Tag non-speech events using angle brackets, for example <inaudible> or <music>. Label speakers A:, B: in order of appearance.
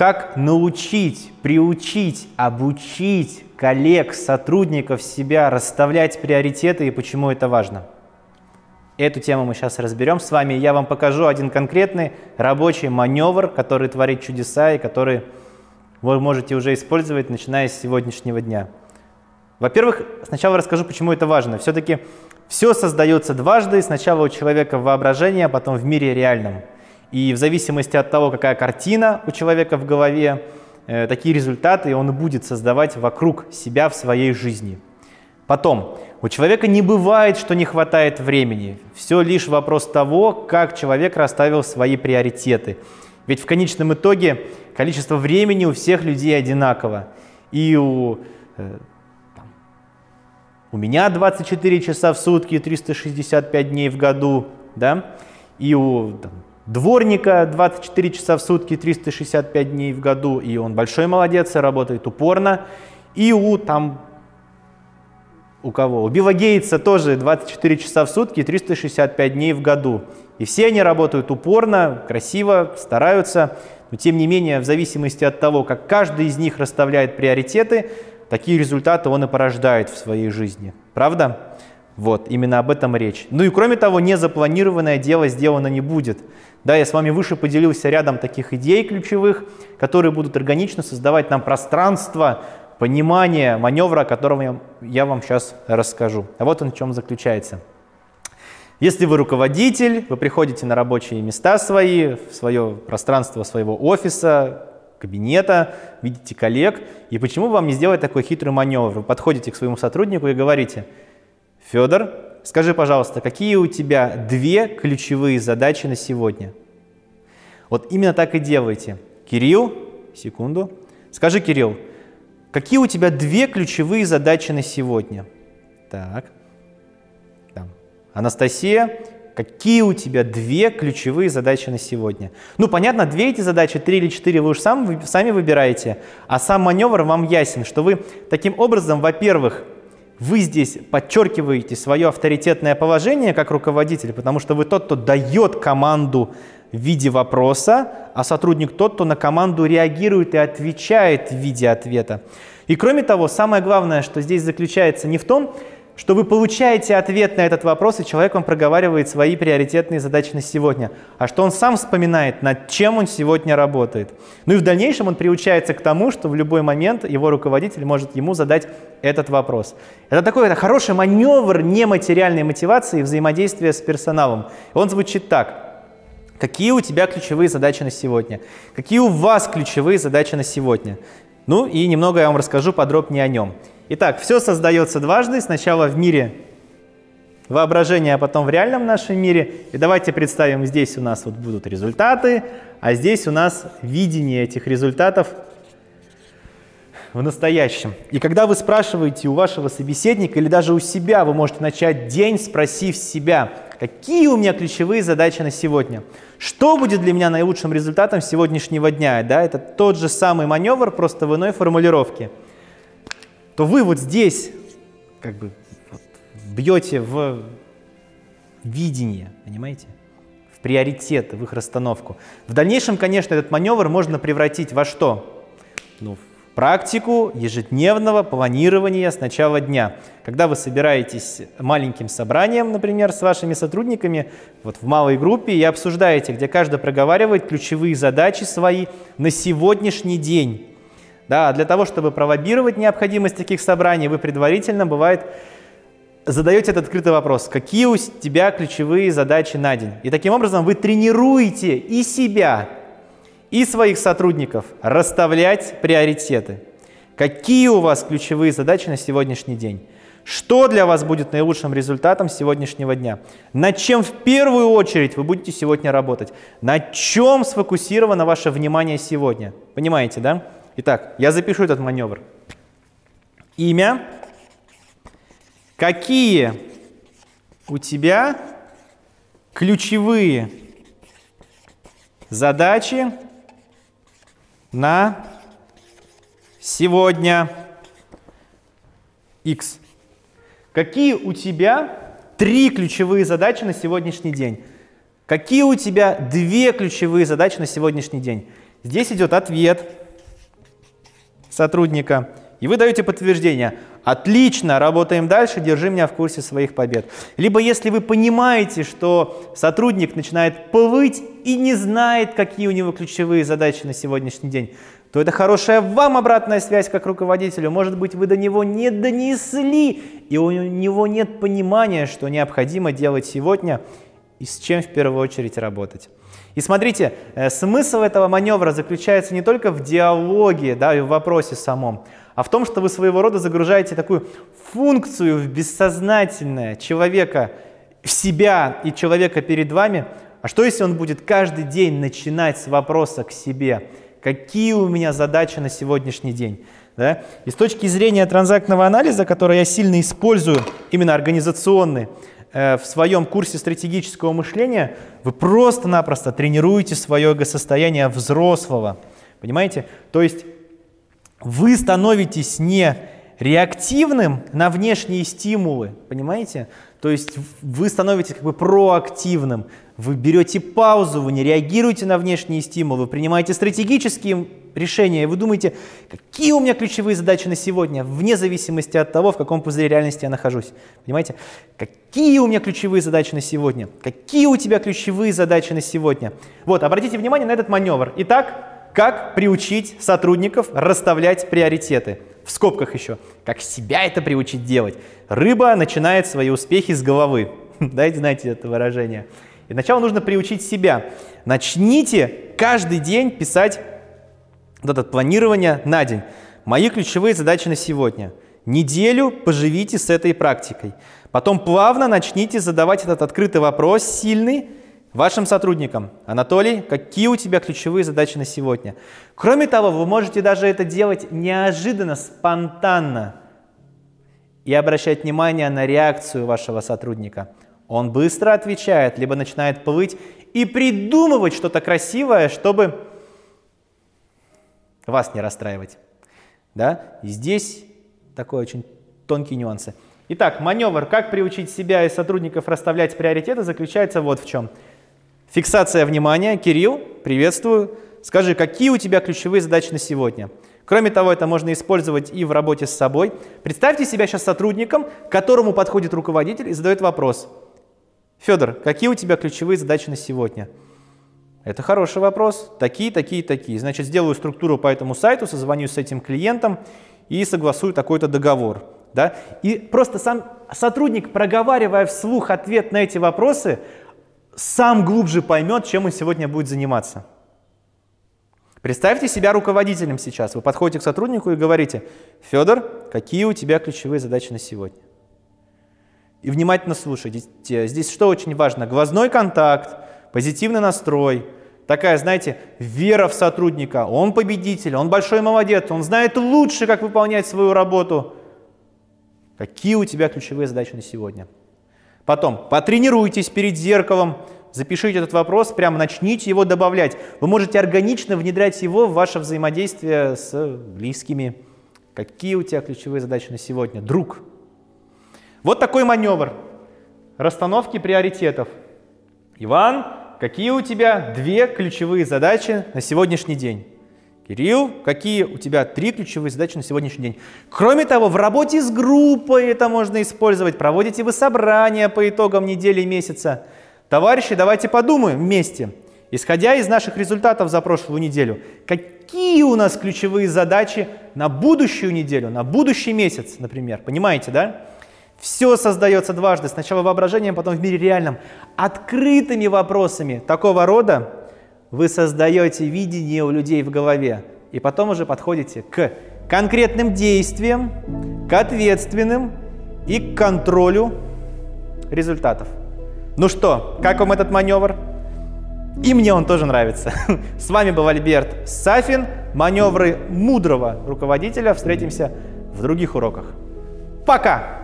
A: как научить, приучить, обучить коллег, сотрудников себя расставлять приоритеты и почему это важно. Эту тему мы сейчас разберем с вами. Я вам покажу один конкретный рабочий маневр, который творит чудеса и который вы можете уже использовать, начиная с сегодняшнего дня. Во-первых, сначала расскажу, почему это важно. Все-таки все создается дважды, сначала у человека в а потом в мире реальном. И в зависимости от того, какая картина у человека в голове, э, такие результаты он будет создавать вокруг себя в своей жизни. Потом, у человека не бывает, что не хватает времени. Все лишь вопрос того, как человек расставил свои приоритеты. Ведь в конечном итоге количество времени у всех людей одинаково. И у, э, у меня 24 часа в сутки, 365 дней в году, да, и у там, дворника 24 часа в сутки, 365 дней в году, и он большой молодец, и работает упорно. И у там у кого? У Билла Гейтса тоже 24 часа в сутки, 365 дней в году. И все они работают упорно, красиво, стараются, но тем не менее, в зависимости от того, как каждый из них расставляет приоритеты, такие результаты он и порождает в своей жизни. Правда? Вот, именно об этом речь. Ну и кроме того, незапланированное дело сделано не будет. Да, я с вами выше поделился рядом таких идей ключевых, которые будут органично создавать нам пространство, понимание маневра, о котором я вам сейчас расскажу. А вот он в чем заключается. Если вы руководитель, вы приходите на рабочие места свои, в свое пространство своего офиса, кабинета, видите коллег, и почему вам не сделать такой хитрый маневр? Вы подходите к своему сотруднику и говорите, Федор, скажи, пожалуйста, какие у тебя две ключевые задачи на сегодня? Вот именно так и делайте. Кирилл, секунду. Скажи, Кирилл, какие у тебя две ключевые задачи на сегодня? Так. Там. Анастасия, какие у тебя две ключевые задачи на сегодня? Ну, понятно, две эти задачи, три или четыре вы уж сам, вы, сами выбираете, а сам маневр вам ясен, что вы таким образом, во-первых, вы здесь подчеркиваете свое авторитетное положение как руководитель, потому что вы тот, кто дает команду в виде вопроса, а сотрудник тот, кто на команду реагирует и отвечает в виде ответа. И кроме того, самое главное, что здесь заключается не в том, что вы получаете ответ на этот вопрос, и человек вам проговаривает свои приоритетные задачи на сегодня, а что он сам вспоминает, над чем он сегодня работает. Ну и в дальнейшем он приучается к тому, что в любой момент его руководитель может ему задать этот вопрос. Это такой это хороший маневр нематериальной мотивации взаимодействия с персоналом. Он звучит так. Какие у тебя ключевые задачи на сегодня? Какие у вас ключевые задачи на сегодня? Ну и немного я вам расскажу подробнее о нем. Итак, все создается дважды. Сначала в мире воображения, а потом в реальном нашем мире. И давайте представим, здесь у нас вот будут результаты, а здесь у нас видение этих результатов в настоящем. И когда вы спрашиваете у вашего собеседника или даже у себя, вы можете начать день, спросив себя, какие у меня ключевые задачи на сегодня, что будет для меня наилучшим результатом сегодняшнего дня. Да, это тот же самый маневр, просто в иной формулировке – то вы вот здесь как бы вот, бьете в видение, понимаете? В приоритеты, в их расстановку. В дальнейшем, конечно, этот маневр можно превратить во что? Ну, в практику ежедневного планирования с начала дня. Когда вы собираетесь маленьким собранием, например, с вашими сотрудниками, вот в малой группе, и обсуждаете, где каждый проговаривает ключевые задачи свои на сегодняшний день да, для того, чтобы пролоббировать необходимость таких собраний, вы предварительно, бывает, задаете этот открытый вопрос, какие у тебя ключевые задачи на день. И таким образом вы тренируете и себя, и своих сотрудников расставлять приоритеты. Какие у вас ключевые задачи на сегодняшний день? Что для вас будет наилучшим результатом сегодняшнего дня? Над чем в первую очередь вы будете сегодня работать? На чем сфокусировано ваше внимание сегодня? Понимаете, да? Итак, я запишу этот маневр. Имя. Какие у тебя ключевые задачи на сегодня X? Какие у тебя три ключевые задачи на сегодняшний день? Какие у тебя две ключевые задачи на сегодняшний день? Здесь идет ответ сотрудника, и вы даете подтверждение. Отлично, работаем дальше, держи меня в курсе своих побед. Либо если вы понимаете, что сотрудник начинает плыть и не знает, какие у него ключевые задачи на сегодняшний день, то это хорошая вам обратная связь как руководителю. Может быть, вы до него не донесли, и у него нет понимания, что необходимо делать сегодня и с чем в первую очередь работать. И смотрите, э, смысл этого маневра заключается не только в диалоге да, и в вопросе самом, а в том, что вы своего рода загружаете такую функцию в бессознательное человека в себя и человека перед вами. А что если он будет каждый день начинать с вопроса к себе? Какие у меня задачи на сегодняшний день? Да? И с точки зрения транзактного анализа, который я сильно использую, именно организационный, э, в своем курсе стратегического мышления, вы просто-напросто тренируете свое эго-состояние взрослого. Понимаете? То есть вы становитесь не реактивным на внешние стимулы, понимаете? То есть вы становитесь как бы проактивным, вы берете паузу, вы не реагируете на внешние стимулы, вы принимаете стратегические решения, и вы думаете, какие у меня ключевые задачи на сегодня, вне зависимости от того, в каком пузыре реальности я нахожусь. Понимаете? Какие у меня ключевые задачи на сегодня? Какие у тебя ключевые задачи на сегодня? Вот, обратите внимание на этот маневр. Итак, как приучить сотрудников расставлять приоритеты? В скобках еще. Как себя это приучить делать? Рыба начинает свои успехи с головы. <laughs> Дайте знаете это выражение. И сначала нужно приучить себя. Начните каждый день писать вот это планирование на день. Мои ключевые задачи на сегодня. Неделю поживите с этой практикой. Потом плавно начните задавать этот открытый вопрос сильный, Вашим сотрудникам, Анатолий, какие у тебя ключевые задачи на сегодня? Кроме того, вы можете даже это делать неожиданно, спонтанно и обращать внимание на реакцию вашего сотрудника. Он быстро отвечает, либо начинает плыть и придумывать что-то красивое, чтобы вас не расстраивать. Да? И здесь такой очень тонкие нюансы. Итак, маневр «Как приучить себя и сотрудников расставлять приоритеты» заключается вот в чем – Фиксация внимания. Кирилл, приветствую. Скажи, какие у тебя ключевые задачи на сегодня? Кроме того, это можно использовать и в работе с собой. Представьте себя сейчас сотрудником, к которому подходит руководитель и задает вопрос. Федор, какие у тебя ключевые задачи на сегодня? Это хороший вопрос. Такие, такие, такие. Значит, сделаю структуру по этому сайту, созвонюсь с этим клиентом и согласую такой-то договор. Да? И просто сам сотрудник, проговаривая вслух ответ на эти вопросы, сам глубже поймет, чем он сегодня будет заниматься. Представьте себя руководителем сейчас. Вы подходите к сотруднику и говорите, Федор, какие у тебя ключевые задачи на сегодня? И внимательно слушайте. Здесь что очень важно? Глазной контакт, позитивный настрой, такая, знаете, вера в сотрудника. Он победитель, он большой молодец, он знает лучше, как выполнять свою работу. Какие у тебя ключевые задачи на сегодня? Потом потренируйтесь перед зеркалом, запишите этот вопрос, прямо начните его добавлять. Вы можете органично внедрять его в ваше взаимодействие с близкими. Какие у тебя ключевые задачи на сегодня? Друг. Вот такой маневр. Расстановки приоритетов. Иван, какие у тебя две ключевые задачи на сегодняшний день? Кирилл, какие у тебя три ключевые задачи на сегодняшний день? Кроме того, в работе с группой это можно использовать. Проводите вы собрания по итогам недели и месяца. Товарищи, давайте подумаем вместе, исходя из наших результатов за прошлую неделю, какие у нас ключевые задачи на будущую неделю, на будущий месяц, например. Понимаете, да? Все создается дважды, сначала воображением, потом в мире реальном. Открытыми вопросами такого рода вы создаете видение у людей в голове, и потом уже подходите к конкретным действиям, к ответственным и к контролю результатов. Ну что, как вам этот маневр? И мне он тоже нравится. <laughs> С вами был Альберт Сафин. Маневры мудрого руководителя. Встретимся в других уроках. Пока!